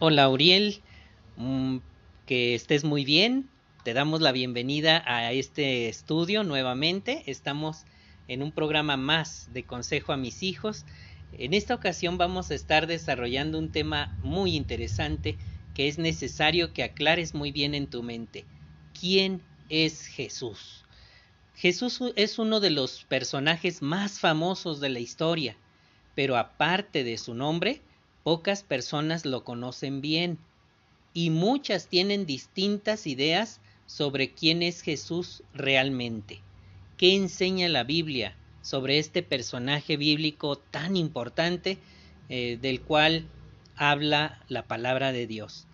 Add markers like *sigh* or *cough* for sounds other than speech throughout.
Hola Uriel, mm, que estés muy bien. Te damos la bienvenida a este estudio nuevamente. Estamos en un programa más de Consejo a mis hijos. En esta ocasión vamos a estar desarrollando un tema muy interesante que es necesario que aclares muy bien en tu mente. ¿Quién es Jesús? Jesús es uno de los personajes más famosos de la historia, pero aparte de su nombre, Pocas personas lo conocen bien y muchas tienen distintas ideas sobre quién es Jesús realmente. ¿Qué enseña la Biblia sobre este personaje bíblico tan importante eh, del cual habla la palabra de Dios?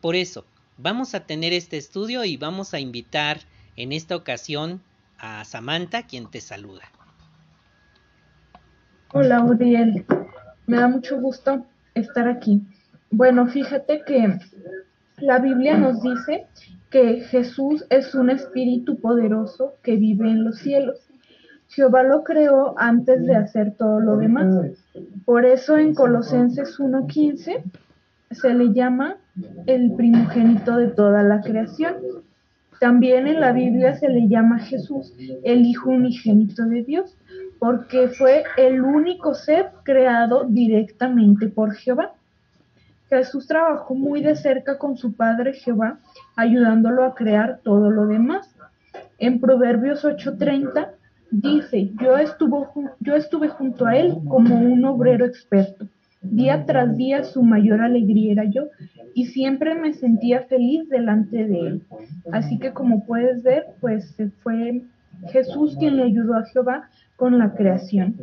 Por eso, vamos a tener este estudio y vamos a invitar en esta ocasión a Samantha, quien te saluda. Hola, Uriel. Me da mucho gusto estar aquí. Bueno, fíjate que la Biblia nos dice que Jesús es un espíritu poderoso que vive en los cielos. Jehová lo creó antes de hacer todo lo demás. Por eso en Colosenses 1.15 se le llama el primogénito de toda la creación. También en la Biblia se le llama Jesús el Hijo unigénito de Dios, porque fue el único ser creado directamente por Jehová. Jesús trabajó muy de cerca con su padre Jehová, ayudándolo a crear todo lo demás. En Proverbios 8:30 dice, yo estuve, junto a él como un obrero experto. Día tras día su mayor alegría era yo y siempre me sentía feliz delante de él. Así que como puedes ver, pues fue Jesús quien le ayudó a Jehová con la creación.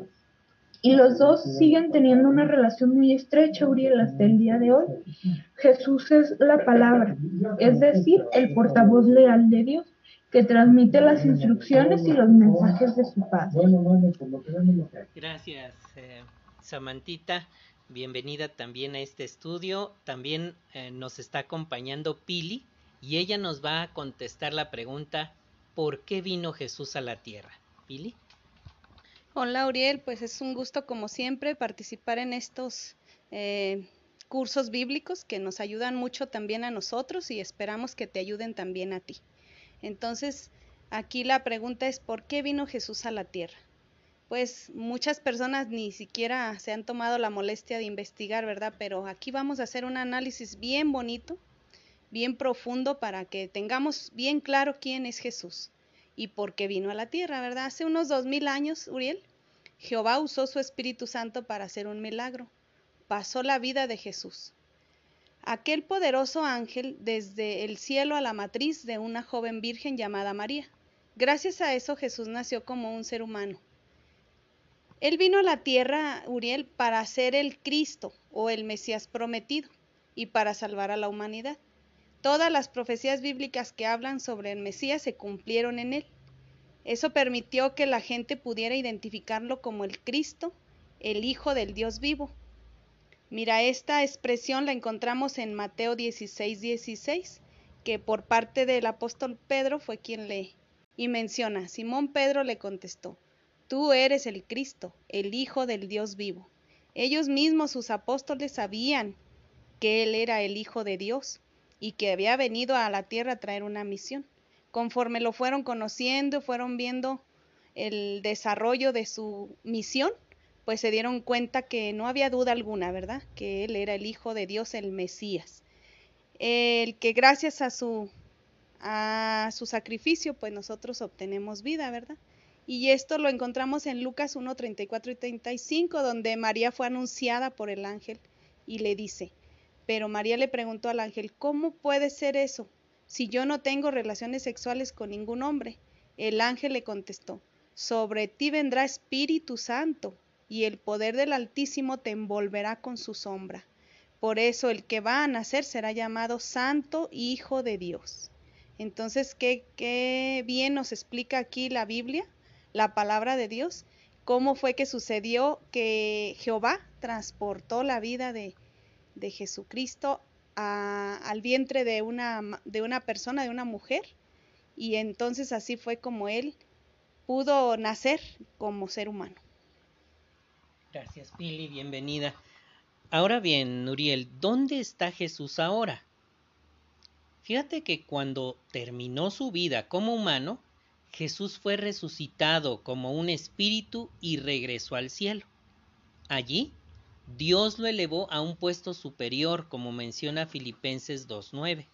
Y los dos siguen teniendo una relación muy estrecha, Uriel, hasta el día de hoy. Jesús es la palabra, es decir, el portavoz leal de Dios, que transmite las instrucciones y los mensajes de su Padre. Gracias, eh, Samantita. Bienvenida también a este estudio. También eh, nos está acompañando Pili y ella nos va a contestar la pregunta, ¿por qué vino Jesús a la tierra? Pili. Hola, Uriel. Pues es un gusto, como siempre, participar en estos eh, cursos bíblicos que nos ayudan mucho también a nosotros y esperamos que te ayuden también a ti. Entonces, aquí la pregunta es, ¿por qué vino Jesús a la tierra? Pues muchas personas ni siquiera se han tomado la molestia de investigar, ¿verdad? Pero aquí vamos a hacer un análisis bien bonito, bien profundo para que tengamos bien claro quién es Jesús y por qué vino a la tierra, ¿verdad? Hace unos dos mil años, Uriel, Jehová usó su Espíritu Santo para hacer un milagro. Pasó la vida de Jesús. Aquel poderoso ángel desde el cielo a la matriz de una joven virgen llamada María. Gracias a eso Jesús nació como un ser humano. Él vino a la tierra, Uriel, para ser el Cristo o el Mesías prometido y para salvar a la humanidad. Todas las profecías bíblicas que hablan sobre el Mesías se cumplieron en él. Eso permitió que la gente pudiera identificarlo como el Cristo, el Hijo del Dios vivo. Mira, esta expresión la encontramos en Mateo 16, 16, que por parte del apóstol Pedro fue quien lee. Y menciona, Simón Pedro le contestó, Tú eres el Cristo, el Hijo del Dios vivo. Ellos mismos, sus apóstoles, sabían que Él era el Hijo de Dios y que había venido a la tierra a traer una misión. Conforme lo fueron conociendo, fueron viendo el desarrollo de su misión, pues se dieron cuenta que no había duda alguna, ¿verdad? Que él era el Hijo de Dios, el Mesías. El que gracias a su, a su sacrificio, pues nosotros obtenemos vida, ¿verdad? Y esto lo encontramos en Lucas 1, 34 y 35, donde María fue anunciada por el ángel y le dice, pero María le preguntó al ángel, ¿cómo puede ser eso si yo no tengo relaciones sexuales con ningún hombre? El ángel le contestó, sobre ti vendrá Espíritu Santo y el poder del Altísimo te envolverá con su sombra. Por eso el que va a nacer será llamado Santo Hijo de Dios. Entonces, ¿qué, qué bien nos explica aquí la Biblia, la palabra de Dios? ¿Cómo fue que sucedió que Jehová transportó la vida de, de Jesucristo al vientre de una, de una persona, de una mujer, y entonces así fue como él pudo nacer como ser humano. Gracias, Pili, bienvenida. Ahora bien, Nuriel, ¿dónde está Jesús ahora? Fíjate que cuando terminó su vida como humano, Jesús fue resucitado como un espíritu y regresó al cielo. Allí, Dios lo elevó a un puesto superior, como menciona Filipenses 2.9.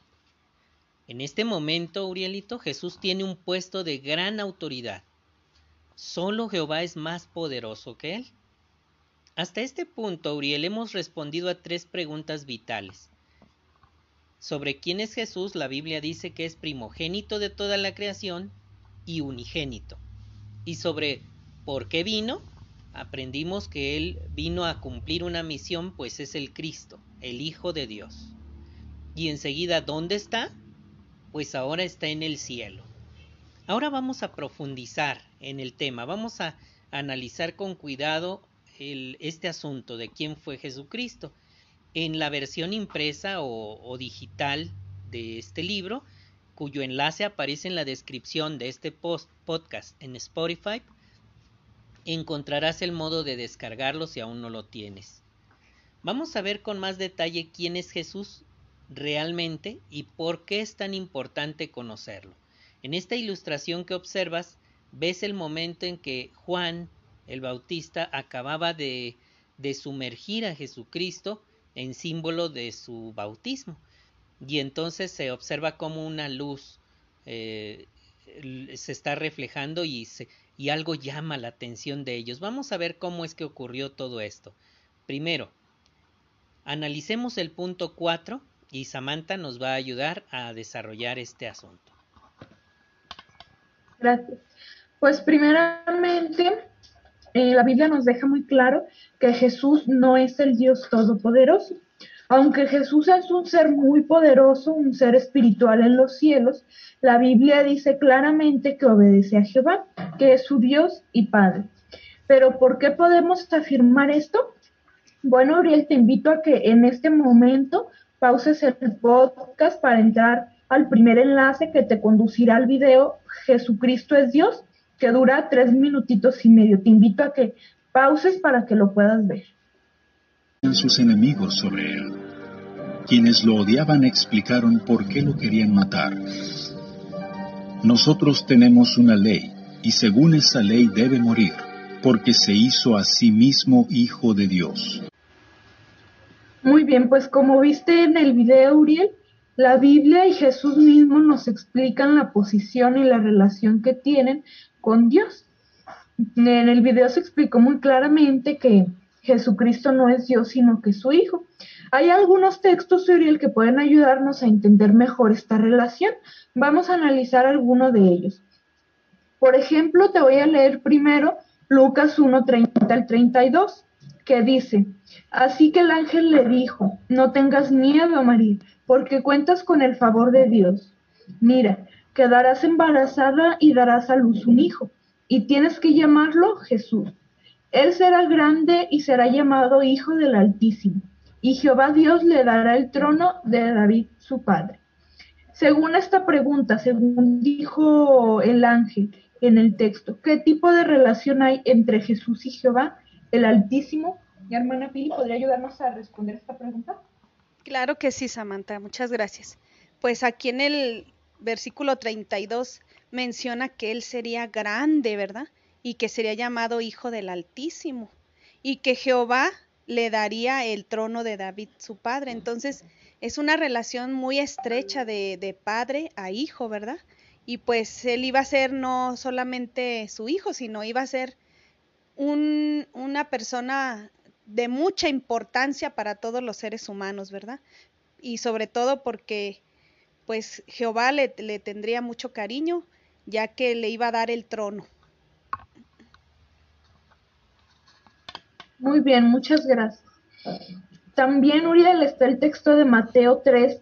En este momento, Urielito, Jesús tiene un puesto de gran autoridad. Solo Jehová es más poderoso que él. Hasta este punto, Uriel, hemos respondido a tres preguntas vitales. Sobre quién es Jesús, la Biblia dice que es primogénito de toda la creación y unigénito. Y sobre por qué vino, aprendimos que Él vino a cumplir una misión, pues es el Cristo, el Hijo de Dios. Y enseguida, ¿dónde está? Pues ahora está en el cielo. Ahora vamos a profundizar en el tema, vamos a analizar con cuidado este asunto de quién fue Jesucristo. En la versión impresa o, digital de este libro, cuyo enlace aparece en la descripción de este podcast en Spotify, encontrarás el modo de descargarlo si aún no lo tienes. Vamos a ver con más detalle quién es Jesús realmente y por qué es tan importante conocerlo. En esta ilustración que observas, ves el momento en que Juan el Bautista acababa de, de sumergir a Jesucristo en símbolo de su bautismo y entonces se observa como una luz eh, se está reflejando y, y algo llama la atención de ellos. Vamos a ver cómo es que ocurrió todo esto. Primero, analicemos el punto 4 y Samantha nos va a ayudar a desarrollar este asunto. Gracias. Pues primeramente, eh, la Biblia nos deja muy claro que Jesús no es el Dios todopoderoso. Aunque Jesús es un ser muy poderoso, un ser espiritual en los cielos, la Biblia dice claramente que obedece a Jehová, que es su Dios y Padre. Pero ¿por qué podemos afirmar esto? Bueno, Uriel, te invito a que en este momento pauses el podcast para entrar al primer enlace que te conducirá al video Jesucristo es Dios, que dura tres minutitos y medio. Te invito a que pauses para que lo puedas ver. Sus enemigos sobre él quienes lo odiaban explicaron por qué lo querían matar. Nosotros tenemos una ley, y según esa ley debe morir, porque se hizo a sí mismo hijo de Dios. Muy bien, pues como viste en el video, Uriel, la Biblia y Jesús mismo nos explican la posición y la relación que tienen con Dios. En el video se explicó muy claramente que Jesucristo no es Dios, sino que es su Hijo. Hay algunos textos, Uriel, que pueden ayudarnos a entender mejor esta relación. Vamos a analizar alguno de ellos. Por ejemplo, te voy a leer primero Lucas 1, 30 al 32, que dice, Así que el ángel le dijo, no tengas miedo, María, porque cuentas con el favor de Dios. Mira, quedarás embarazada y darás a luz un hijo, y tienes que llamarlo Jesús. Él será grande y será llamado Hijo del Altísimo y Jehová Dios le dará el trono de David su padre. Según esta pregunta, según dijo el ángel en el texto, ¿qué tipo de relación hay entre Jesús y Jehová, el Altísimo? Mi hermana Pili, ¿podría ayudarnos a responder esta pregunta? Claro que sí, Samantha, muchas gracias. Pues aquí en el versículo 32 menciona que él sería grande, ¿verdad? Y que sería llamado Hijo del Altísimo. Y que Jehová le daría el trono de David, su padre. Entonces, es una relación muy estrecha de, de, padre a hijo, ¿verdad? Y pues él iba a ser no solamente su hijo, sino iba a ser un, una persona de mucha importancia para todos los seres humanos, ¿verdad? Y sobre todo porque pues Jehová le, le tendría mucho cariño, ya que le iba a dar el trono. Muy bien, muchas gracias. También, Uriel, está el texto de Mateo 3,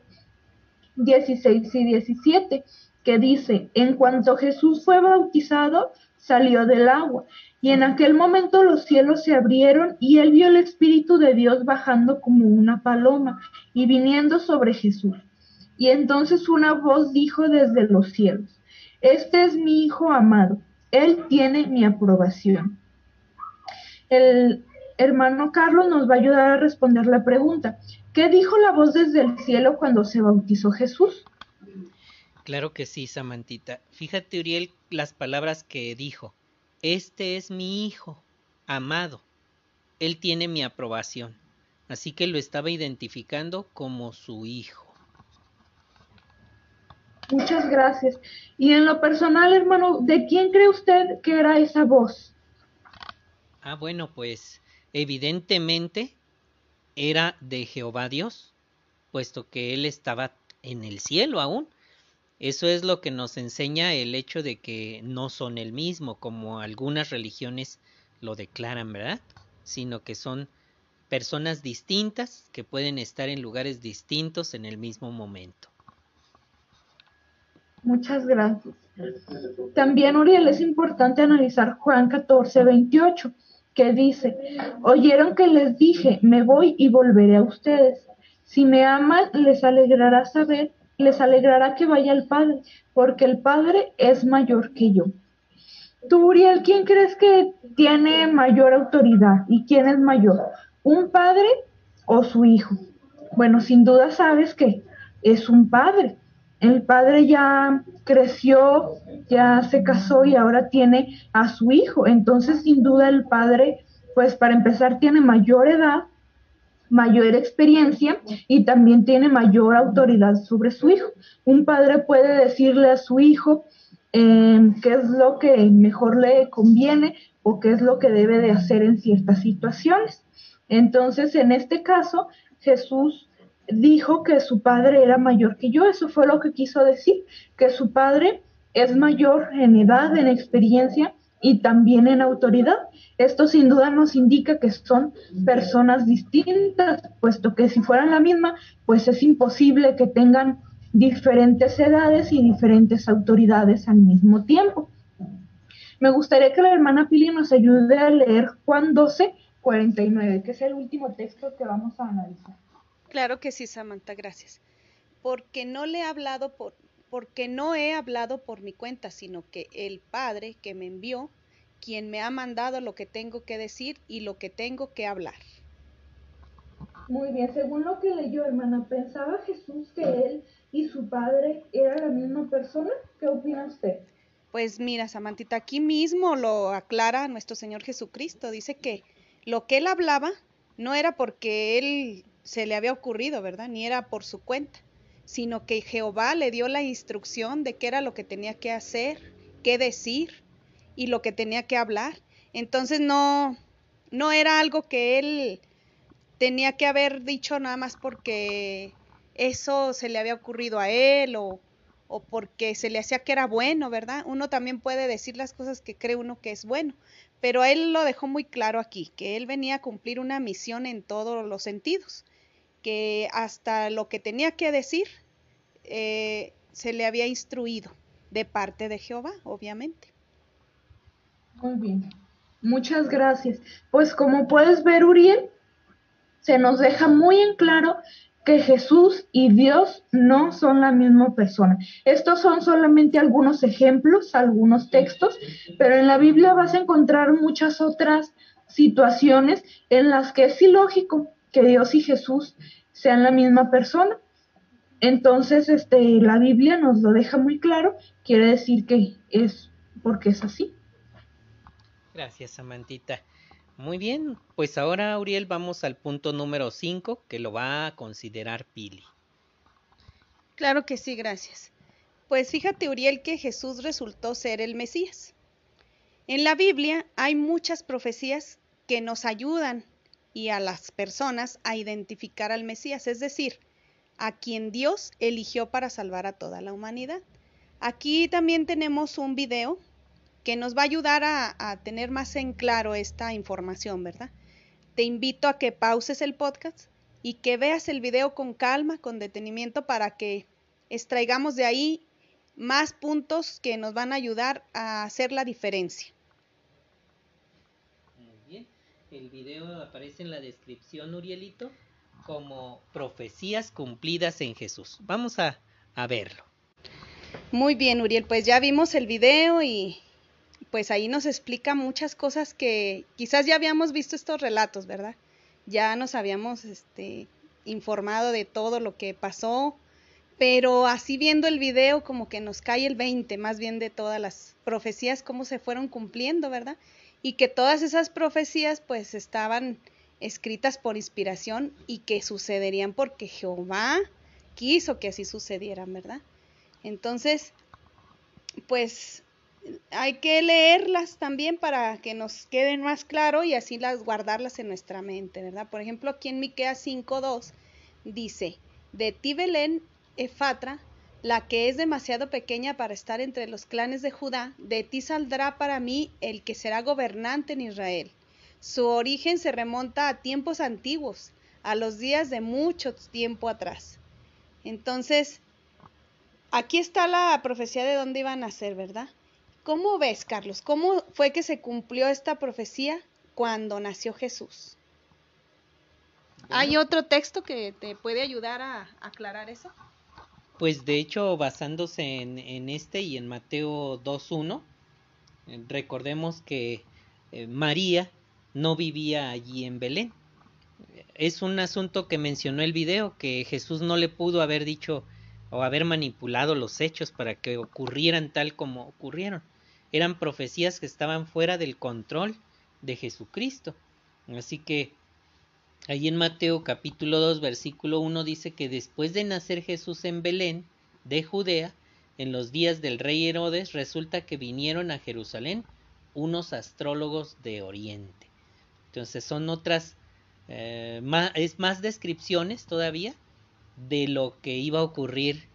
16 y 17, que dice, en cuanto Jesús fue bautizado, salió del agua, y en aquel momento los cielos se abrieron y él vio el Espíritu de Dios bajando como una paloma y viniendo sobre Jesús. Y entonces una voz dijo desde los cielos, Este es mi Hijo amado, él tiene mi aprobación. El, hermano Carlos nos va a ayudar a responder la pregunta. ¿Qué dijo la voz desde el cielo cuando se bautizó Jesús? Claro que sí, Samantita. Fíjate, Uriel, las palabras que dijo. Este es mi hijo, amado. Él tiene mi aprobación. Así que lo estaba identificando como su hijo. Muchas gracias. Y en lo personal, hermano, ¿de quién cree usted que era esa voz? Ah, bueno, pues evidentemente era de Jehová Dios, puesto que él estaba en el cielo aún. Eso es lo que nos enseña el hecho de que no son el mismo, como algunas religiones lo declaran, ¿verdad? Sino que son personas distintas que pueden estar en lugares distintos en el mismo momento. Muchas gracias. También, Uriel, es importante analizar Juan 14, 28, que dice, oyeron que les dije, me voy y volveré a ustedes. Si me aman, les alegrará saber, les alegrará que vaya al Padre, porque el Padre es mayor que yo. Tú, Uriel, ¿quién crees que tiene mayor autoridad y quién es mayor? ¿Un padre o su hijo? Bueno, sin duda sabes que es un padre el padre ya creció, ya se casó y ahora tiene a su hijo. Entonces, sin duda, el padre, pues para empezar, tiene mayor edad, mayor experiencia y también tiene mayor autoridad sobre su hijo. Un padre puede decirle a su hijo em, qué es lo que mejor le conviene o qué es lo que debe de hacer en ciertas situaciones. Entonces, en este caso, Jesús dijo que su padre era mayor que yo, eso fue lo que quiso decir, que su padre es mayor en edad, en experiencia y también en autoridad. Esto sin duda nos indica que son personas distintas, puesto que si fueran la misma, pues es imposible que tengan diferentes edades y diferentes autoridades al mismo tiempo. Me gustaría que la hermana Pili nos ayude a leer Juan 12, 49, que es el último texto que vamos a analizar. Claro que sí, Samantha, gracias. Porque no le he hablado por, porque no he hablado por mi cuenta, sino que el Padre que me envió, quien me ha mandado lo que tengo que decir y lo que tengo que hablar. Muy bien, según lo que leyó, hermana, ¿pensaba Jesús que él y su padre eran la misma persona? ¿Qué opina usted? Pues mira, Samantita, aquí mismo lo aclara nuestro Señor Jesucristo. Dice que lo que él hablaba no era porque él se le había ocurrido, ¿verdad? Ni era por su cuenta, sino que Jehová le dio la instrucción de qué era lo que tenía que hacer, qué decir y lo que tenía que hablar. Entonces no, no era algo que él tenía que haber dicho nada más porque eso se le había ocurrido a él o, o porque se le hacía que era bueno, ¿verdad? Uno también puede decir las cosas que cree uno que es bueno, pero él lo dejó muy claro aquí, que él venía a cumplir una misión en todos los sentidos que hasta lo que tenía que decir eh, se le había instruido de parte de Jehová, obviamente. Muy bien, muchas gracias. Pues como puedes ver, Uriel, se nos deja muy en claro que Jesús y Dios no son la misma persona. Estos son solamente algunos ejemplos, algunos textos, pero en la Biblia vas a encontrar muchas otras situaciones en las que es ilógico que Dios y Jesús sean la misma persona. Entonces, este, la Biblia nos lo deja muy claro, quiere decir que es porque es así. Gracias, Samantita. Muy bien, pues ahora, Uriel, vamos al punto número 5, que lo va a considerar Pili. Claro que sí, gracias. Pues fíjate, Uriel, que Jesús resultó ser el Mesías. En la Biblia hay muchas profecías que nos ayudan y a las personas a identificar al Mesías, es decir, a quien Dios eligió para salvar a toda la humanidad. Aquí también tenemos un video que nos va a ayudar a, tener más en claro esta información, ¿verdad? Te invito a que pauses el podcast y que veas el video con calma, con detenimiento, para que extraigamos de ahí más puntos que nos van a ayudar a hacer la diferencia. El video aparece en la descripción, Urielito, como profecías cumplidas en Jesús. Vamos a, a verlo. Muy bien, Uriel, pues ya vimos el video y pues ahí nos explica muchas cosas que quizás ya habíamos visto estos relatos, ¿verdad? Ya nos habíamos este, informado de todo lo que pasó, pero así viendo el video como que nos cae el 20 más bien de todas las profecías, cómo se fueron cumpliendo, ¿verdad? Y que todas esas profecías pues estaban escritas por inspiración y que sucederían porque Jehová quiso que así sucedieran, ¿verdad? Entonces, pues hay que leerlas también para que nos queden más claro y así las guardarlas en nuestra mente, ¿verdad? Por ejemplo, aquí en Miqueas 5:2 dice, "De ti Belén Efatra, la que es demasiado pequeña para estar entre los clanes de Judá, de ti saldrá para mí el que será gobernante en Israel. Su origen se remonta a tiempos antiguos, a los días de mucho tiempo atrás. Entonces, aquí está la profecía de dónde iban a ser, ¿verdad? ¿Cómo ves, Carlos? ¿Cómo fue que se cumplió esta profecía cuando nació Jesús? ¿Hay otro texto que te puede ayudar a aclarar eso? Pues de hecho, basándose en, este y en Mateo 2.1, eh, recordemos que eh, María no vivía allí en Belén. Es un asunto que mencionó el video, que Jesús no le pudo haber dicho o haber manipulado los hechos para que ocurrieran tal como ocurrieron. Eran profecías que estaban fuera del control de Jesucristo. Así que Ahí en Mateo capítulo 2 versículo 1 dice que después de nacer Jesús en Belén de Judea, en los días del rey Herodes, resulta que vinieron a Jerusalén unos astrólogos de Oriente. Entonces son otras, eh, más, es más descripciones todavía de lo que iba a ocurrir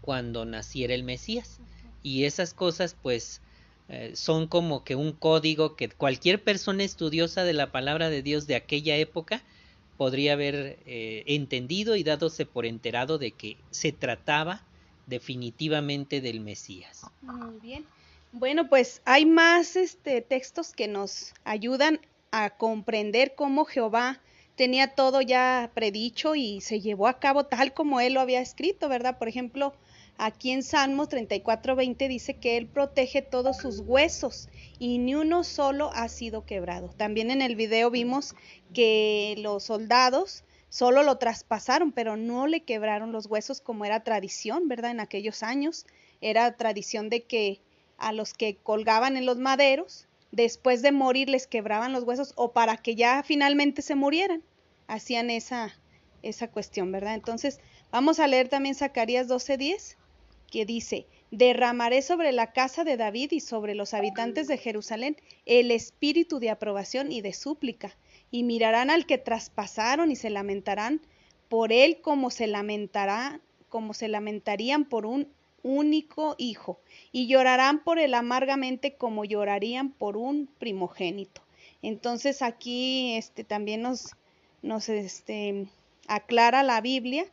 cuando naciera el Mesías. Y esas cosas pues eh, son como que un código que cualquier persona estudiosa de la palabra de Dios de aquella época podría haber eh, entendido y dadose por enterado de que se trataba definitivamente del Mesías. Muy bien. Bueno, pues hay más este, textos que nos ayudan a comprender cómo Jehová tenía todo ya predicho y se llevó a cabo tal como él lo había escrito, ¿verdad? Por ejemplo, Aquí en Salmos 34:20 dice que Él protege todos sus huesos y ni uno solo ha sido quebrado. También en el video vimos que los soldados solo lo traspasaron, pero no le quebraron los huesos como era tradición, ¿verdad? En aquellos años era tradición de que a los que colgaban en los maderos, después de morir les quebraban los huesos o para que ya finalmente se murieran. Hacían esa, esa cuestión, ¿verdad? Entonces, vamos a leer también Zacarías 12:10 que dice, derramaré sobre la casa de David y sobre los habitantes de Jerusalén el espíritu de aprobación y de súplica, y mirarán al que traspasaron y se lamentarán por él como se lamentará, como se lamentarían por un único hijo, y llorarán por él amargamente como llorarían por un primogénito. Entonces aquí este también nos, nos este, aclara la Biblia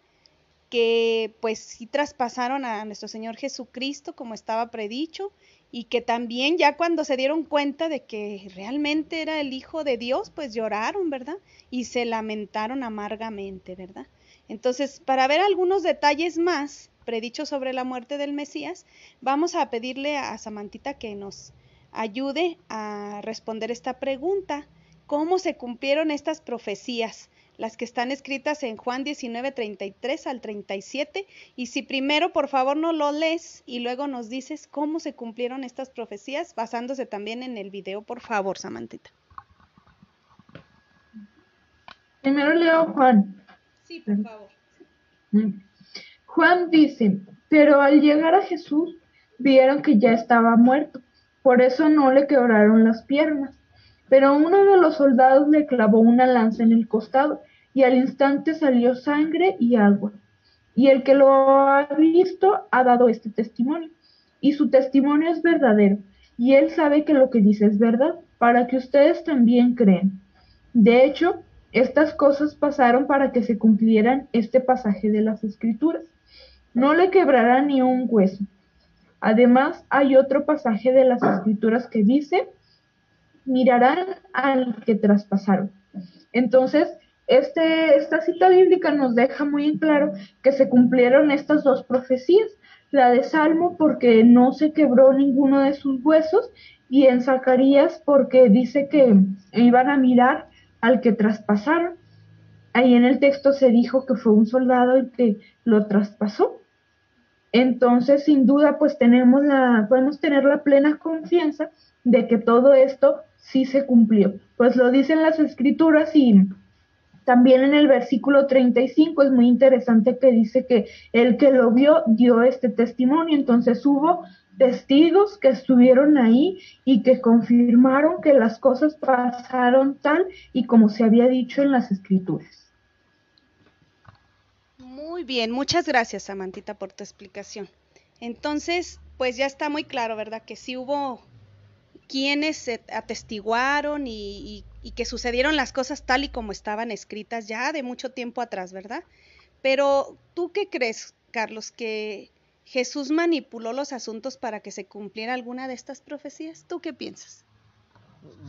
que pues sí traspasaron a nuestro Señor Jesucristo como estaba predicho y que también ya cuando se dieron cuenta de que realmente era el Hijo de Dios, pues lloraron, ¿verdad? Y se lamentaron amargamente, ¿verdad? Entonces, para ver algunos detalles más predichos sobre la muerte del Mesías, vamos a pedirle a Samantita que nos ayude a responder esta pregunta. ¿Cómo se cumplieron estas profecías? Las que están escritas en Juan 19, 33 al 37. Y si primero, por favor, no lo lees y luego nos dices cómo se cumplieron estas profecías, basándose también en el video, por favor, Samantita. Primero leo Juan. Sí, por favor. Juan dice, pero al llegar a Jesús vieron que ya estaba muerto, por eso no le quebraron las piernas. Pero uno de los soldados le clavó una lanza en el costado y al instante salió sangre y agua. Y el que lo ha visto ha dado este testimonio. Y su testimonio es verdadero. Y él sabe que lo que dice es verdad, para que ustedes también crean. De hecho, estas cosas pasaron para que se cumplieran este pasaje de las Escrituras. No le quebrará ni un hueso. Además, hay otro pasaje de las Escrituras que dice, mirarán al que traspasaron. Entonces, este, esta cita bíblica nos deja muy en claro que se cumplieron estas dos profecías. la de Salmo porque no se quebró ninguno de sus huesos y en Zacarías porque dice que iban a mirar al que traspasaron. Ahí en el texto se dijo que fue un soldado el que lo traspasó. Entonces, sin duda, pues tenemos la, podemos tener la plena confianza de que todo esto sí se cumplió. Pues lo dicen las escrituras y también en el versículo 35 es muy interesante que dice que el que lo vio dio este testimonio, entonces hubo testigos que estuvieron ahí y que confirmaron que las cosas pasaron tal y como se había dicho en las escrituras. Muy bien, muchas gracias Samantita por tu explicación. Entonces, pues ya está muy claro, ¿verdad? Que sí hubo quienes se atestiguaron y, y, que sucedieron las cosas tal y como estaban escritas ya de mucho tiempo atrás, ¿verdad? Pero tú qué crees, Carlos, que Jesús manipuló los asuntos para que se cumpliera alguna de estas profecías? ¿Tú qué piensas?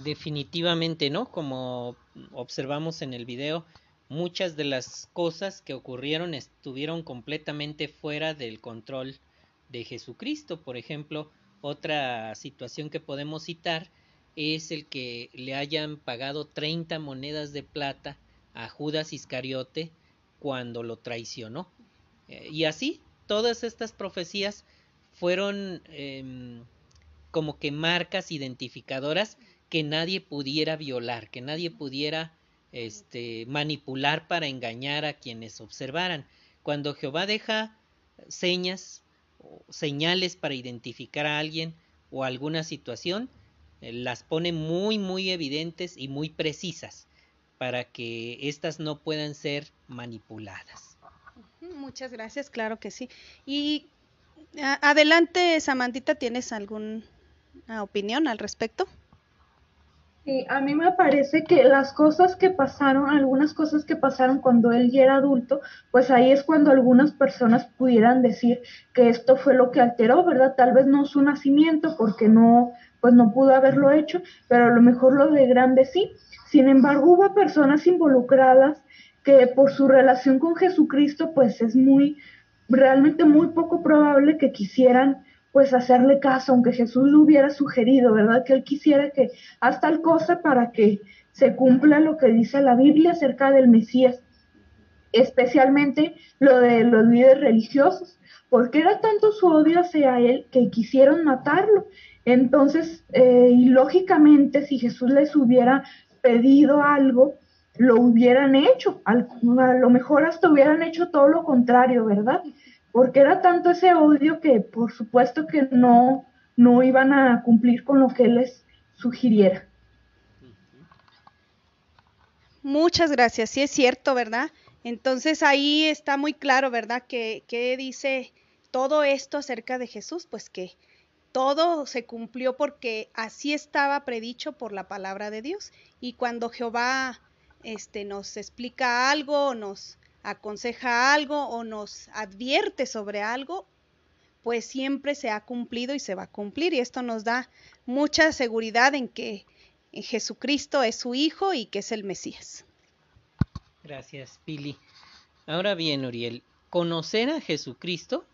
Definitivamente no, como observamos en el video, muchas de las cosas que ocurrieron estuvieron completamente fuera del control de Jesucristo. Por ejemplo, otra situación que podemos citar es el que le hayan pagado 30 monedas de plata a Judas Iscariote cuando lo traicionó. Eh, y así, todas estas profecías fueron em, como que marcas identificadoras que nadie pudiera violar, que nadie pudiera este, manipular para engañar a quienes observaran. Cuando Jehová deja señas señales para identificar a alguien o alguna situación, eh, las pone muy, muy evidentes y muy precisas para que éstas no puedan ser manipuladas. Muchas gracias, claro que sí. Y adelante, Samantita, ¿tienes alguna opinión al respecto? Sí, a mí me parece que las cosas que pasaron, algunas cosas que pasaron cuando él ya era adulto, pues ahí es cuando algunas personas pudieran decir que esto fue lo que alteró, ¿verdad? Tal vez no su nacimiento, porque no, pues no pudo haberlo hecho, pero a lo mejor lo de grande sí. Sin embargo, hubo personas involucradas que por su relación con Jesucristo, pues es muy, realmente muy poco probable que quisieran pues hacerle caso, aunque Jesús lo hubiera sugerido, ¿verdad? Que él quisiera que haz tal cosa para que se cumpla lo que dice la Biblia acerca del Mesías, especialmente lo de los líderes religiosos, porque era tanto su odio hacia él que quisieron matarlo. Entonces, eh, y lógicamente, si Jesús les hubiera pedido algo, lo hubieran hecho, a lo mejor hasta hubieran hecho todo lo contrario, ¿verdad? Porque era tanto ese odio que por supuesto que no, no iban a cumplir con lo que él les sugiriera. Muchas gracias, sí es cierto, ¿verdad? Entonces ahí está muy claro, ¿verdad? Que, que dice todo esto acerca de Jesús, pues que todo se cumplió porque así estaba predicho por la palabra de Dios. Y cuando Jehová este, nos explica algo, nos, aconseja algo o nos advierte sobre algo, pues siempre se ha cumplido y se va a cumplir. Y esto nos da mucha seguridad en que Jesucristo es su Hijo y que es el Mesías. Gracias, Pili. Ahora bien, Uriel, conocer a Jesucristo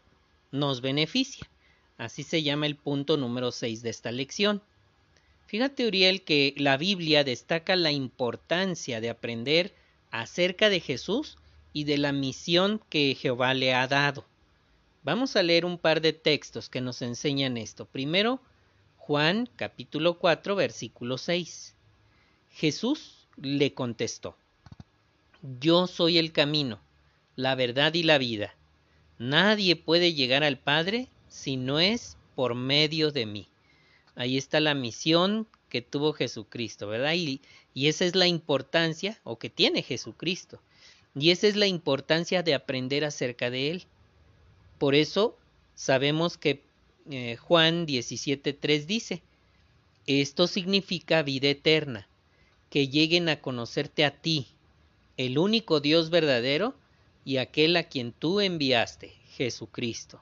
nos beneficia. Así se llama el punto número 6 de esta lección. Fíjate, Uriel, que la Biblia destaca la importancia de aprender acerca de Jesús y de la misión que Jehová le ha dado. Vamos a leer un par de textos que nos enseñan esto. Primero, Juan capítulo 4 versículo 6. Jesús le contestó, Yo soy el camino, la verdad y la vida. Nadie puede llegar al Padre si no es por medio de mí. Ahí está la misión que tuvo Jesucristo, ¿verdad? Y, y esa es la importancia o que tiene Jesucristo. Y esa es la importancia de aprender acerca de Él. Por eso sabemos que eh, Juan 17.3 dice, esto significa vida eterna, que lleguen a conocerte a ti, el único Dios verdadero y aquel a quien tú enviaste, Jesucristo.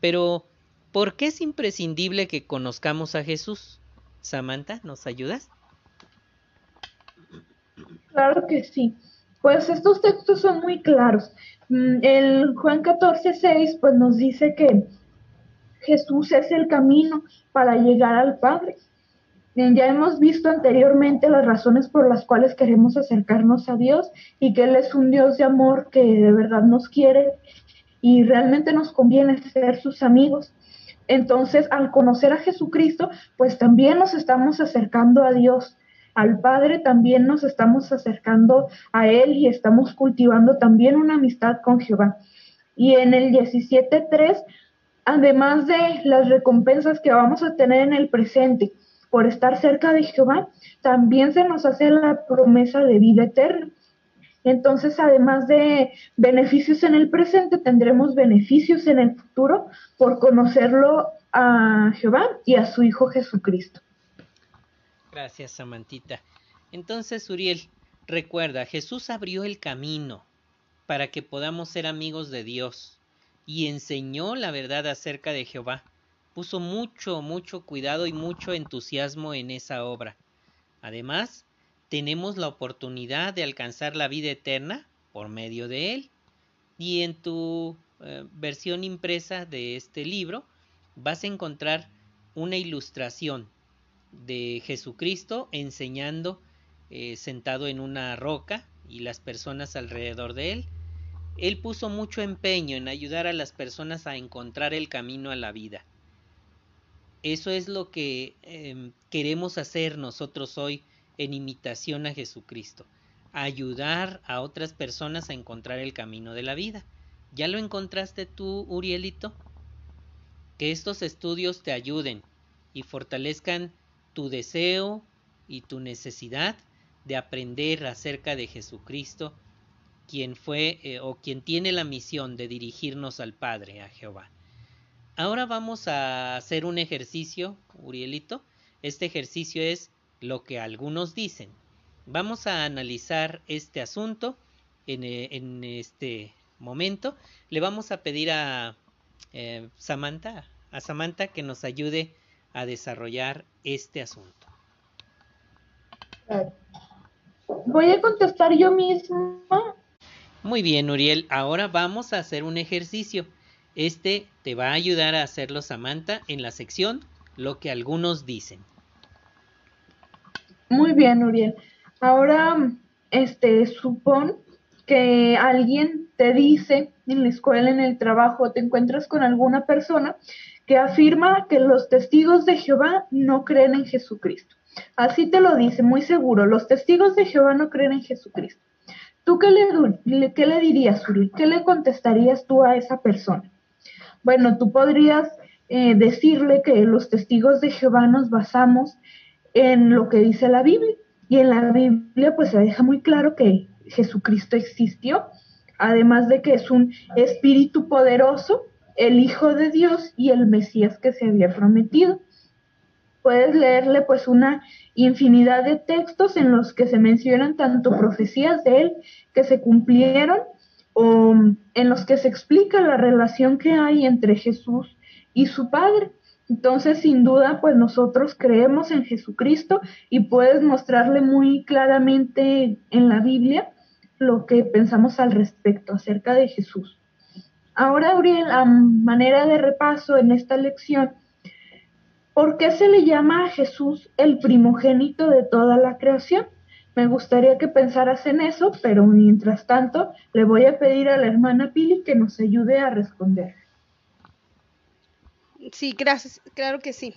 Pero, ¿por qué es imprescindible que conozcamos a Jesús? Samantha, ¿nos ayudas? Claro que sí. Pues estos textos son muy claros. Mm, el Juan 14, 6, pues nos dice que Jesús es el camino para llegar al Padre. Ya hemos visto anteriormente las razones por las cuales queremos acercarnos a Dios y que Él es un Dios de amor que de verdad nos quiere y realmente nos conviene ser sus amigos. Entonces, al conocer a Jesucristo, pues también nos estamos acercando a Dios. Al Padre también nos estamos acercando a Él y estamos cultivando también una amistad con Jehová. Y en el 17.3, además de las recompensas que vamos a tener en el presente, por estar cerca de Jehová, también se nos hace la promesa de vida eterna. Entonces, además de beneficios en el presente, tendremos beneficios en el futuro por conocerlo a Jehová y a su Hijo Jesucristo. Gracias, Samantita. Entonces, Uriel, recuerda, Jesús abrió el camino para que podamos ser amigos de Dios y enseñó la verdad acerca de Jehová puso mucho, mucho cuidado y mucho entusiasmo en esa obra. Además, tenemos la oportunidad de alcanzar la vida eterna por medio de él. Y en tu eh, versión impresa de este libro vas a encontrar una ilustración de Jesucristo enseñando eh, sentado en una roca y las personas alrededor de él. Él puso mucho empeño en ayudar a las personas a encontrar el camino a la vida. Eso es lo que em, queremos hacer nosotros hoy en imitación a Jesucristo. Ayudar a otras personas a encontrar el camino de la vida. ¿Ya lo encontraste tú, Urielito? Que estos estudios te ayuden y fortalezcan tu deseo y tu necesidad de aprender acerca de Jesucristo, quien fue eh, o quien tiene la misión de dirigirnos al Padre, a Jehová. Ahora vamos a hacer un ejercicio, Urielito. Este ejercicio es lo que algunos dicen. Vamos a analizar este asunto en, eh, este momento. Le vamos a pedir a eh, Samantha, a Samantha que nos ayude a desarrollar este asunto. Voy a contestar yo misma. Muy bien, Uriel. Ahora vamos a hacer un ejercicio. Este te va a ayudar a hacerlo Samantha en la sección Lo que algunos dicen. Muy bien, Uriel. Ahora, este, supón que alguien te dice en la escuela, en el trabajo, te encuentras con alguna persona que afirma que los testigos de Jehová no creen en Jesucristo. Así te lo dice, muy seguro, los testigos de Jehová no creen en Jesucristo. ¿Tú qué le, dirías, Uriel? ¿Qué le contestarías tú a esa persona? Bueno, tú podrías eh, decirle que los testigos de Jehová nos basamos en lo que dice la Biblia. Y en la Biblia pues se deja muy claro que Jesucristo existió, además de que es un espíritu poderoso, el Hijo de Dios y el Mesías que se había prometido. Puedes leerle pues una infinidad de textos en los que se mencionan tanto profecías de él que se cumplieron o en los que se explica la relación que hay entre Jesús y su Padre. Entonces, sin duda, pues nosotros creemos en Jesucristo y puedes mostrarle muy claramente en la Biblia lo que pensamos al respecto acerca de Jesús. Ahora, Uriel, a manera de repaso en esta lección, ¿por qué se le llama a Jesús el primogénito de toda la creación? Me gustaría que pensaras en eso, pero mientras tanto le voy a pedir a la hermana Pili que nos ayude a responder. Sí, gracias, claro que sí.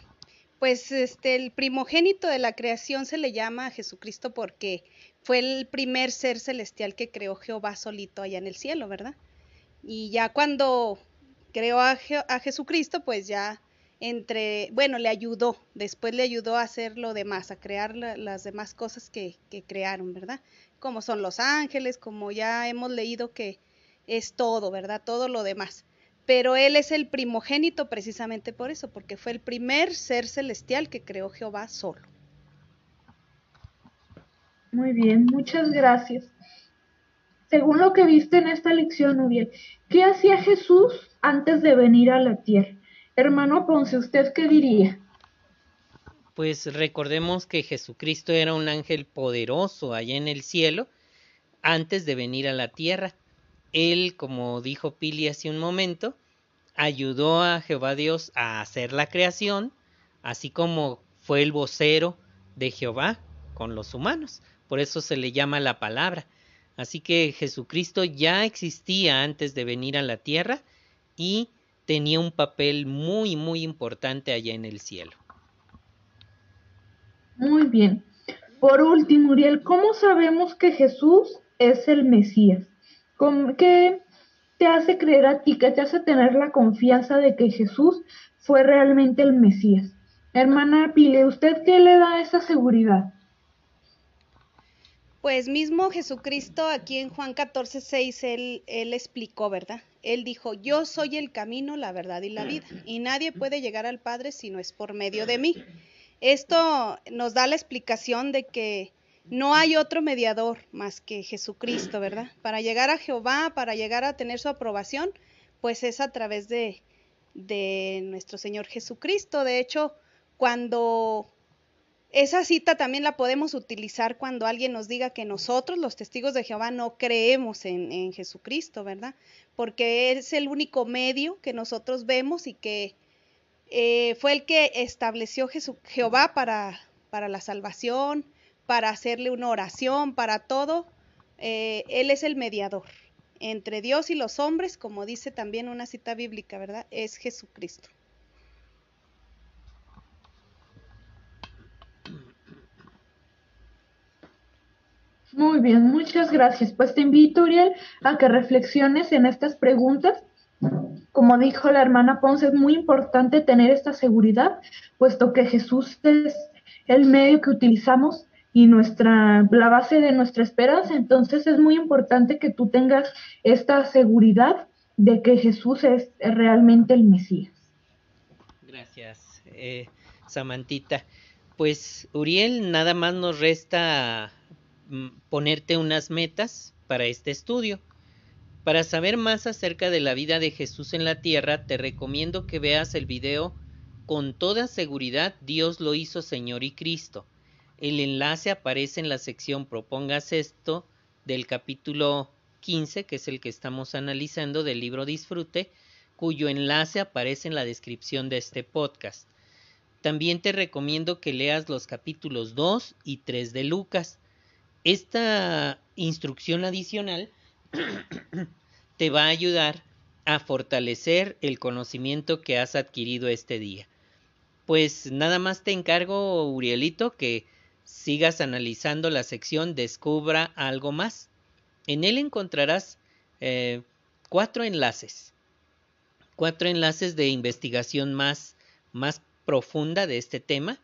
Pues este el primogénito de la creación se le llama a Jesucristo porque fue el primer ser celestial que creó Jehová solito allá en el cielo, ¿verdad? Y ya cuando creó a, Jesucristo, pues ya entre, bueno, le ayudó, después le ayudó a hacer lo demás, a crear las demás cosas que, que crearon, ¿verdad? Como son los ángeles, como ya hemos leído que es todo, ¿verdad? Todo lo demás. Pero él es el primogénito precisamente por eso, porque fue el primer ser celestial que creó Jehová solo. Muy bien, muchas gracias. Según lo que viste en esta lección, Uriel, ¿qué hacía Jesús antes de venir a la tierra? Hermano Ponce, ¿usted qué diría? Pues recordemos que Jesucristo era un ángel poderoso allá en el cielo antes de venir a la tierra. él, como dijo Pili hace un momento, ayudó a Jehová Dios a hacer la creación, así como fue el vocero de Jehová con los humanos. Por eso se le llama la palabra. Así que Jesucristo ya existía antes de venir a la tierra y tenía un papel muy, muy importante allá en el cielo. Muy bien. Por último, Uriel, ¿cómo sabemos que Jesús es el Mesías? ¿Qué te hace creer a ti, qué te hace tener la confianza de que Jesús fue realmente el Mesías? Hermana Pile, ¿usted qué le da esa seguridad? Pues mismo Jesucristo aquí en Juan 14, 6, él, explicó, ¿verdad? Él dijo, yo soy el camino, la verdad y la vida, y nadie puede llegar al Padre si no es por medio de mí. Esto nos da la explicación de que no hay otro mediador más que Jesucristo, ¿verdad? Para llegar a Jehová, para llegar a tener su aprobación, pues es a través de, de nuestro Señor Jesucristo. De hecho, cuando esa cita también la podemos utilizar cuando alguien nos diga que nosotros, los testigos de Jehová, no creemos en, Jesucristo, ¿verdad? Porque es el único medio que nosotros vemos y que eh, fue el que estableció Jehová para, la salvación, para hacerle una oración, para todo. Eh, él es el mediador entre Dios y los hombres, como dice también una cita bíblica, ¿verdad? Es Jesucristo. Muy bien, muchas gracias. Pues te invito, Uriel, a que reflexiones en estas preguntas. Como dijo la hermana Ponce, es muy importante tener esta seguridad, puesto que Jesús es el medio que utilizamos y nuestra la base de nuestra esperanza. Entonces es muy importante que tú tengas esta seguridad de que Jesús es realmente el Mesías. Gracias, eh, Samantita. Pues Uriel, nada más nos resta ponerte unas metas para este estudio. Para saber más acerca de la vida de Jesús en la tierra, te recomiendo que veas el video Con toda seguridad Dios lo hizo Señor y Cristo. El enlace aparece en la sección Propongas esto del capítulo 15, que es el que estamos analizando del libro Disfrute, cuyo enlace aparece en la descripción de este podcast. También te recomiendo que leas los capítulos 2 y 3 de Lucas. Esta instrucción adicional *clears throat* te va a ayudar a fortalecer el conocimiento que has adquirido este día. Pues nada más te encargo, Urielito, que sigas analizando la sección Descubra algo más. En él encontrarás eh, cuatro enlaces, cuatro enlaces de investigación más, más profunda de este tema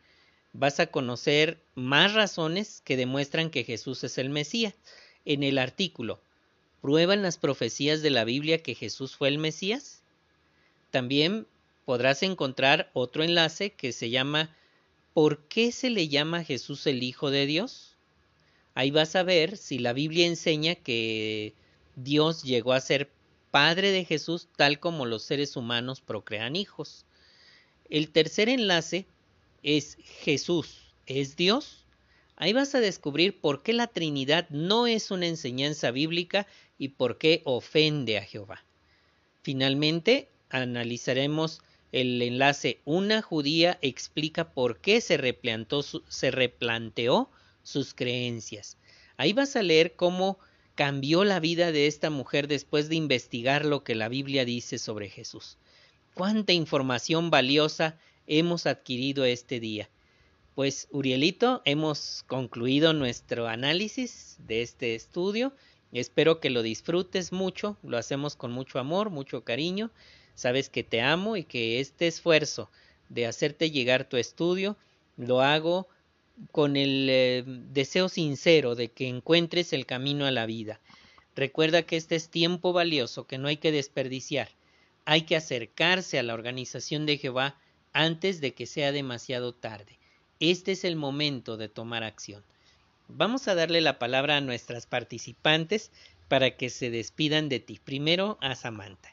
vas a conocer más razones que demuestran que Jesús es el Mesías. En el artículo, ¿prueban las profecías de la Biblia que Jesús fue el Mesías? También podrás encontrar otro enlace que se llama ¿Por qué se le llama Jesús el Hijo de Dios? Ahí vas a ver si la Biblia enseña que Dios llegó a ser Padre de Jesús tal como los seres humanos procrean hijos. El tercer enlace es Jesús, es Dios, ahí vas a descubrir por qué la Trinidad no es una enseñanza bíblica y por qué ofende a Jehová. Finalmente, analizaremos el enlace Una judía explica por qué se replanteó, se replanteó sus creencias. Ahí vas a leer cómo cambió la vida de esta mujer después de investigar lo que la Biblia dice sobre Jesús. Cuánta información valiosa hemos adquirido este día. Pues Urielito, hemos concluido nuestro análisis de este estudio. Espero que lo disfrutes mucho, lo hacemos con mucho amor, mucho cariño. Sabes que te amo y que este esfuerzo de hacerte llegar tu estudio lo hago con el eh, deseo sincero de que encuentres el camino a la vida. Recuerda que este es tiempo valioso que no hay que desperdiciar. Hay que acercarse a la organización de Jehová antes de que sea demasiado tarde. Este es el momento de tomar acción. Vamos a darle la palabra a nuestras participantes para que se despidan de ti. Primero a Samantha.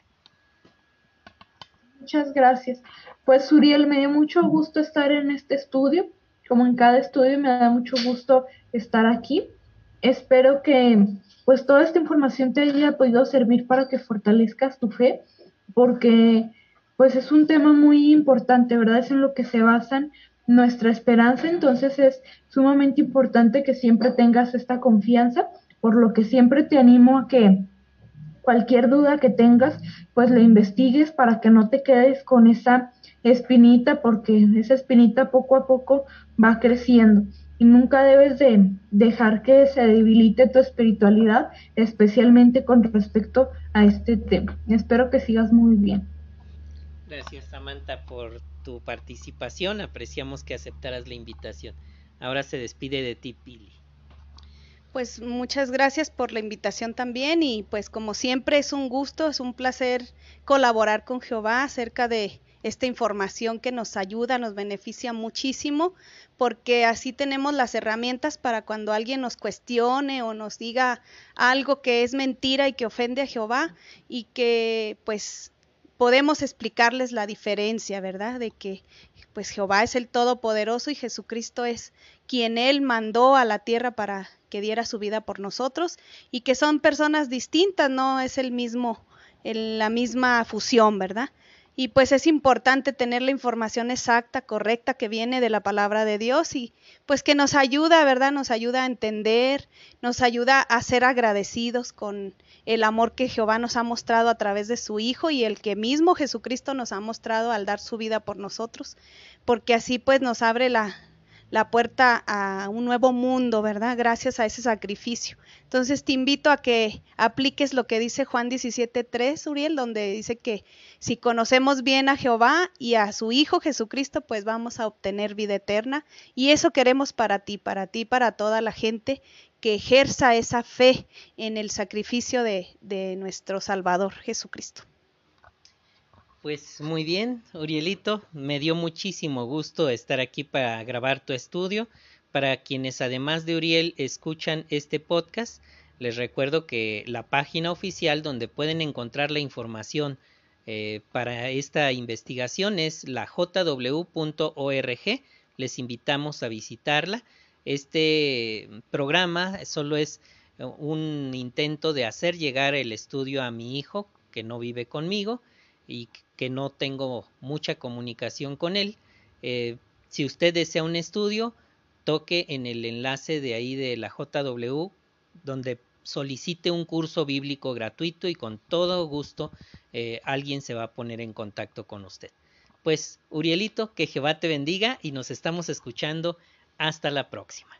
Muchas gracias. Pues Uriel, me dio mucho gusto estar en este estudio. Como en cada estudio me da mucho gusto estar aquí. espero que pues toda esta información te haya podido servir para que fortalezcas tu fe, porque pues es un tema muy importante, ¿verdad? Es en lo que se basan nuestra esperanza, entonces es sumamente importante que siempre tengas esta confianza, por lo que siempre te animo a que cualquier duda que tengas, pues la investigues para que no te quedes con esa espinita, porque esa espinita poco a poco va creciendo y nunca debes de dejar que se debilite tu espiritualidad, especialmente con respecto a este tema. Espero que sigas muy bien. Gracias Samantha por tu participación, apreciamos que aceptaras la invitación. Ahora se despide de ti Pili. Pues muchas gracias por la invitación también y pues como siempre es un gusto, es un placer colaborar con Jehová acerca de esta información que nos ayuda, nos beneficia muchísimo, porque así tenemos las herramientas para cuando alguien nos cuestione o nos diga algo que es mentira y que ofende a Jehová y que pues podemos explicarles la diferencia, ¿verdad? De que pues Jehová es el Todopoderoso y Jesucristo es quien Él mandó a la tierra para que diera su vida por nosotros y que son personas distintas, no es el mismo, la misma fusión, ¿verdad? y pues es importante tener la información exacta, correcta que viene de la palabra de Dios y pues que nos ayuda, ¿verdad? Nos ayuda a entender, nos ayuda a ser agradecidos con el amor que Jehová nos ha mostrado a través de su Hijo y el que mismo Jesucristo nos ha mostrado al dar su vida por nosotros, porque así pues nos abre la, la puerta a un nuevo mundo, ¿verdad? Gracias a ese sacrificio. Entonces te invito a que apliques lo que dice Juan 17.3, Uriel, donde dice que si conocemos bien a Jehová y a su Hijo Jesucristo, pues vamos a obtener vida eterna. Y eso queremos para ti, para ti, para toda la gente que ejerza esa fe en el sacrificio de, nuestro Salvador Jesucristo. Pues muy bien, Urielito, me dio muchísimo gusto estar aquí para grabar tu estudio. Para quienes además de Uriel escuchan este podcast, les recuerdo que la página oficial donde pueden encontrar la información eh, para esta investigación es la jw.org. Les invitamos a visitarla. Este programa solo es un intento de hacer llegar el estudio a mi hijo que no vive conmigo y que no tengo mucha comunicación con él. Eh, si usted desea un estudio, toque en el enlace de ahí de la JW, donde solicite un curso bíblico gratuito y con todo gusto eh, alguien se va a poner en contacto con usted. Pues, Urielito, que Jehová te bendiga y nos estamos escuchando. Hasta la próxima.